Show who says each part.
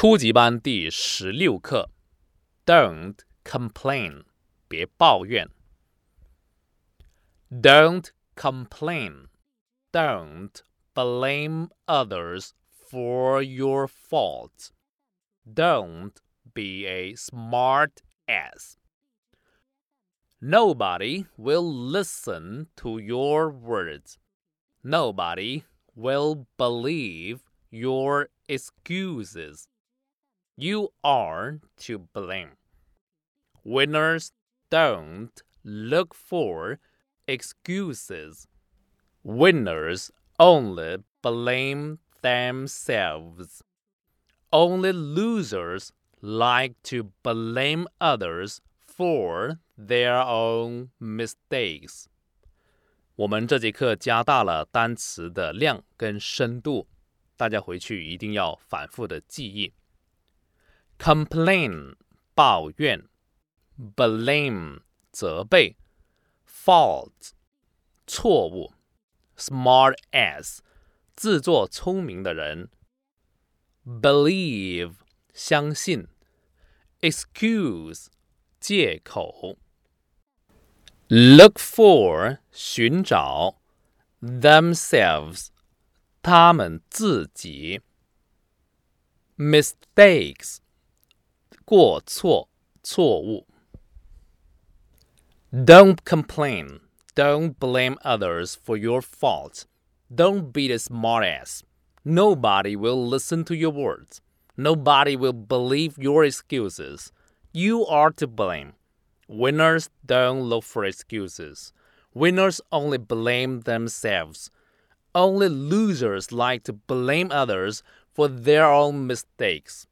Speaker 1: 初级班第十六课，Don't complain，别抱怨。Don't complain. Don't blame others for your faults. Don't be a smart ass. Nobody will listen to your words. Nobody will believe your excuses. You are to blame. Winners don't look for excuses. Winners only blame themselves. Only losers like to blame others for their own mistakes. 我们这节课加大了单词的量跟深度，大家回去一定要反复的记忆。 Complain 抱怨，blame 责备，fault 错误，smart ass 自作聪明的人，believe 相信，excuse 借口，look for 寻找，themselves 他们自己，mistakes 过错错误。Don't complain. Don't blame others for your faults. Don't be a smartass. Nobody will listen to your words. Nobody will believe your excuses. You are to blame. Winners don't look for excuses. Winners only blame themselves. Only losers like to blame others for their own mistakes.